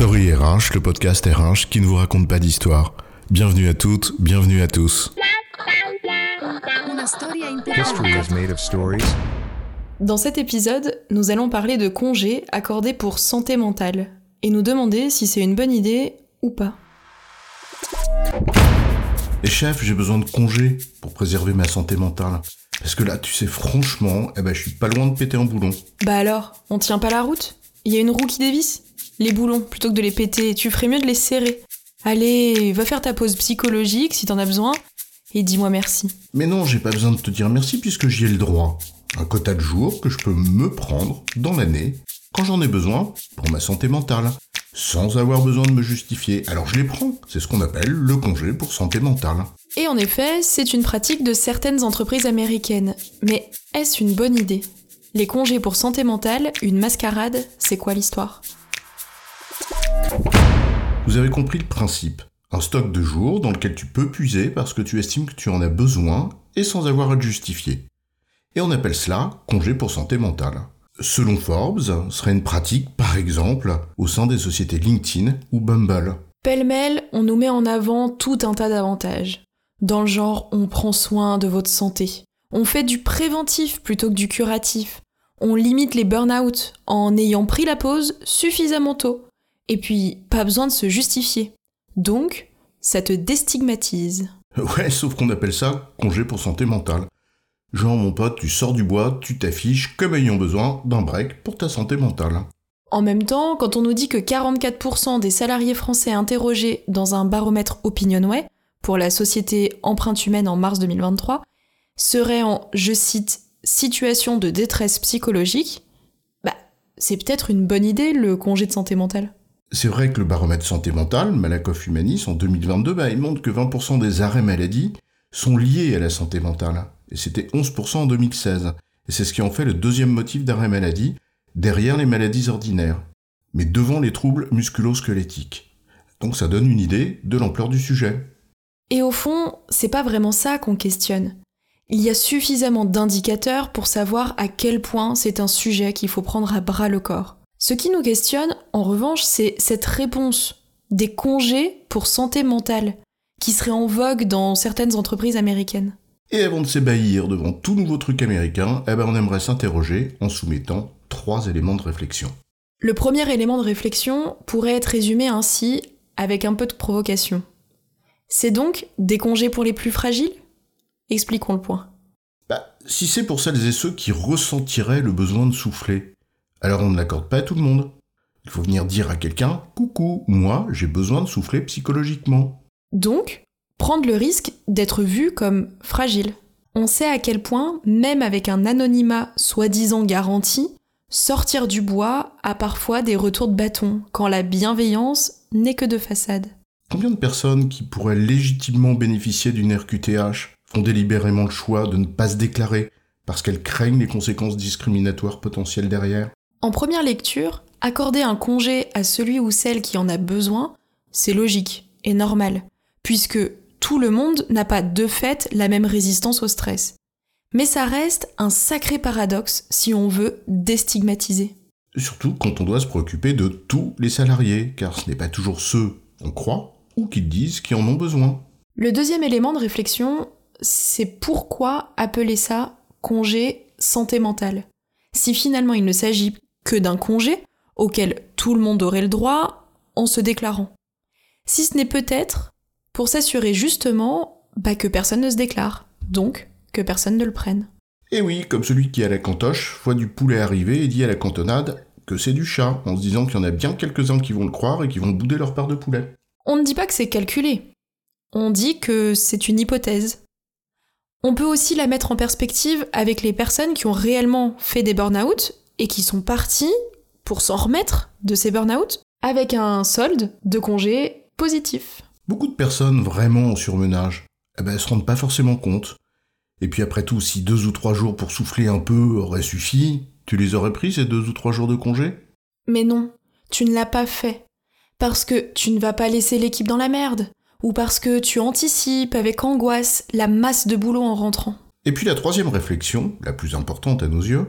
Story RH, le podcast RH qui ne vous raconte pas d'histoire. Bienvenue à toutes, bienvenue à tous. History is made of stories? Dans cet épisode, nous allons parler de congés accordés pour santé mentale et nous demander si c'est une bonne idée ou pas. Et chef, j'ai besoin de congés pour préserver ma santé mentale. Parce que là, tu sais, franchement, eh ben, je suis pas loin de péter un boulon. Bah alors, on tient pas la route? Il y a une roue qui dévisse? Les boulons, plutôt que de les péter, tu ferais mieux de les serrer. Allez, va faire ta pause psychologique si t'en as besoin, et dis-moi merci. Mais non, j'ai pas besoin de te dire merci puisque j'y ai le droit. Un quota de jours que je peux me prendre dans l'année quand j'en ai besoin pour ma santé mentale, sans avoir besoin de me justifier. Alors je les prends. C'est ce qu'on appelle le congé pour santé mentale. Et en effet, c'est une pratique de certaines entreprises américaines. Mais est-ce une bonne idée? Les congés pour santé mentale, une mascarade, c'est quoi l'histoire? Vous avez compris le principe. Un stock de jours dans lequel tu peux puiser parce que tu estimes que tu en as besoin et sans avoir à te justifier. Et on appelle cela congé pour santé mentale. Selon Forbes, serait une pratique, par exemple, au sein des sociétés LinkedIn ou Bumble. Pêle-mêle, on nous met en avant tout un tas d'avantages. Dans le genre, on prend soin de votre santé. On fait du préventif plutôt que du curatif. On limite les burn-out en ayant pris la pause suffisamment tôt. Et puis, pas besoin de se justifier. Donc, ça te déstigmatise. Ouais, sauf qu'on appelle ça congé pour santé mentale. Genre, mon pote, tu sors du bois, tu t'affiches comme ayant besoin d'un break pour ta santé mentale. En même temps, quand on nous dit que 44% des salariés français interrogés dans un baromètre Opinionway pour la société Empreinte Humaine en mars 2023 seraient en, je cite, situation de détresse psychologique, bah, c'est peut-être une bonne idée le congé de santé mentale. C'est vrai que le baromètre santé mentale, Malakoff Humanis, en 2022, bah, il montre que 20% des arrêts maladie sont liés à la santé mentale. Et c'était 11% en 2016. Et c'est ce qui en fait le deuxième motif d'arrêt maladie, derrière les maladies ordinaires, mais devant les troubles musculo-squelettiques. Donc ça donne une idée de l'ampleur du sujet. Et au fond, c'est pas vraiment ça qu'on questionne. Il y a suffisamment d'indicateurs pour savoir à quel point c'est un sujet qu'il faut prendre à bras le corps. Ce qui nous questionne, en revanche, c'est cette réponse des congés pour santé mentale, qui serait en vogue dans certaines entreprises américaines. Et avant de s'ébahir devant tout nouveau truc américain, eh ben on aimerait s'interroger en soumettant trois éléments de réflexion. Le premier élément de réflexion pourrait être résumé ainsi, avec un peu de provocation. C'est donc des congés pour les plus fragiles? Expliquons le point. Bah, si c'est pour celles et ceux qui ressentiraient le besoin de souffler, alors on ne l'accorde pas à tout le monde. Il faut venir dire à quelqu'un Coucou, moi j'ai besoin de souffler psychologiquement. Donc, prendre le risque d'être vu comme fragile. On sait à quel point, même avec un anonymat soi-disant garanti, sortir du bois a parfois des retours de bâton, quand la bienveillance n'est que de façade. Combien de personnes qui pourraient légitimement bénéficier d'une RQTH font délibérément le choix de ne pas se déclarer parce qu'elles craignent les conséquences discriminatoires potentielles derrière? En première lecture, accorder un congé à celui ou celle qui en a besoin, c'est logique et normal, puisque tout le monde n'a pas de fait la même résistance au stress. Mais ça reste un sacré paradoxe si on veut déstigmatiser. Surtout quand on doit se préoccuper de tous les salariés, car ce n'est pas toujours ceux, on croit, ou qu'ils disent qui en ont besoin. Le deuxième élément de réflexion, c'est pourquoi appeler ça congé santé mentale Si finalement il ne s'agit que d'un congé auquel tout le monde aurait le droit en se déclarant. Si ce n'est peut-être pour s'assurer justement bah, que personne ne se déclare, donc que personne ne le prenne. Et oui, comme celui qui a la cantoche voit du poulet arriver et dit à la cantonade que c'est du chat, en se disant qu'il y en a bien quelques-uns qui vont le croire et qui vont bouder leur part de poulet. On ne dit pas que c'est calculé. On dit que c'est une hypothèse. On peut aussi la mettre en perspective avec les personnes qui ont réellement fait des burn-out et qui sont parties pour s'en remettre de ces burn-out avec un solde de congé positif. Beaucoup de personnes vraiment en surmenage, eh ben, elles se rendent pas forcément compte. Et puis après tout, si deux ou trois jours pour souffler un peu auraient suffi, tu les aurais pris ces deux ou trois jours de congé? Mais non, tu ne l'as pas fait. Parce que tu ne vas pas laisser l'équipe dans la merde. Ou parce que tu anticipes avec angoisse la masse de boulot en rentrant. Et puis la troisième réflexion, la plus importante à nos yeux,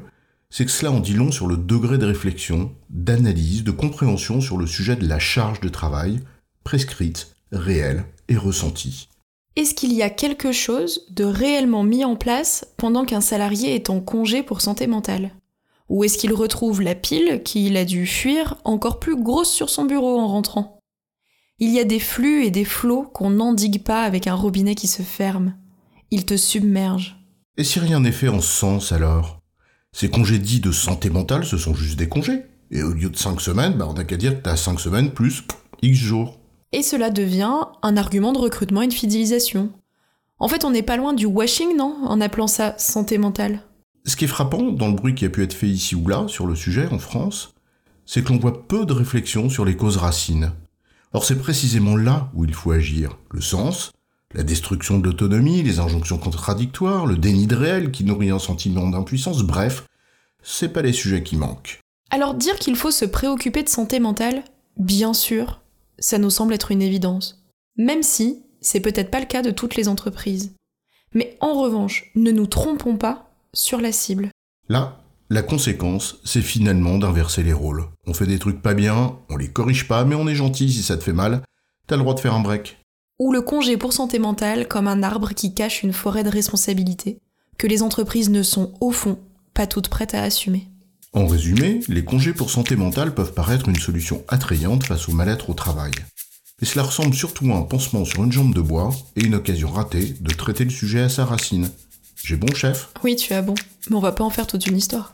c'est que cela en dit long sur le degré de réflexion, d'analyse, de compréhension sur le sujet de la charge de travail, prescrite, réelle et ressentie. Est-ce qu'il y a quelque chose de réellement mis en place pendant qu'un salarié est en congé pour santé mentale? Ou est-ce qu'il retrouve la pile qu'il a dû fuir encore plus grosse sur son bureau en rentrant? Il y a des flux et des flots qu'on n'endigue pas avec un robinet qui se ferme. Ils te submergent. Et si rien n'est fait en ce sens alors? Ces congés dits de santé mentale, ce sont juste des congés. Et au lieu de 5 semaines, bah on n'a qu'à dire que t'as 5 semaines plus X jours. Et cela devient un argument de recrutement et de fidélisation. En fait, on n'est pas loin du washing, non? En appelant ça santé mentale. Ce qui est frappant dans le bruit qui a pu être fait ici ou là sur le sujet en France, c'est que l'on voit peu de réflexion sur les causes racines. Or c'est précisément là où il faut agir. Le sens, la destruction de l'autonomie, les injonctions contradictoires, le déni de réel qui nourrit un sentiment d'impuissance, bref, c'est pas les sujets qui manquent. Alors dire qu'il faut se préoccuper de santé mentale, bien sûr, ça nous semble être une évidence. Même si c'est peut-être pas le cas de toutes les entreprises. Mais en revanche, ne nous trompons pas sur la cible. Là, la conséquence, c'est finalement d'inverser les rôles. On fait des trucs pas bien, on les corrige pas, mais on est gentil si ça te fait mal, t'as le droit de faire un break. Ou le congé pour santé mentale comme un arbre qui cache une forêt de responsabilités, que les entreprises ne sont, au fond, pas toutes prêtes à assumer. En résumé, les congés pour santé mentale peuvent paraître une solution attrayante face au mal-être au travail. Mais cela ressemble surtout à un pansement sur une jambe de bois et une occasion ratée de traiter le sujet à sa racine. J'ai bon chef? Oui, tu as bon, mais on va pas en faire toute une histoire.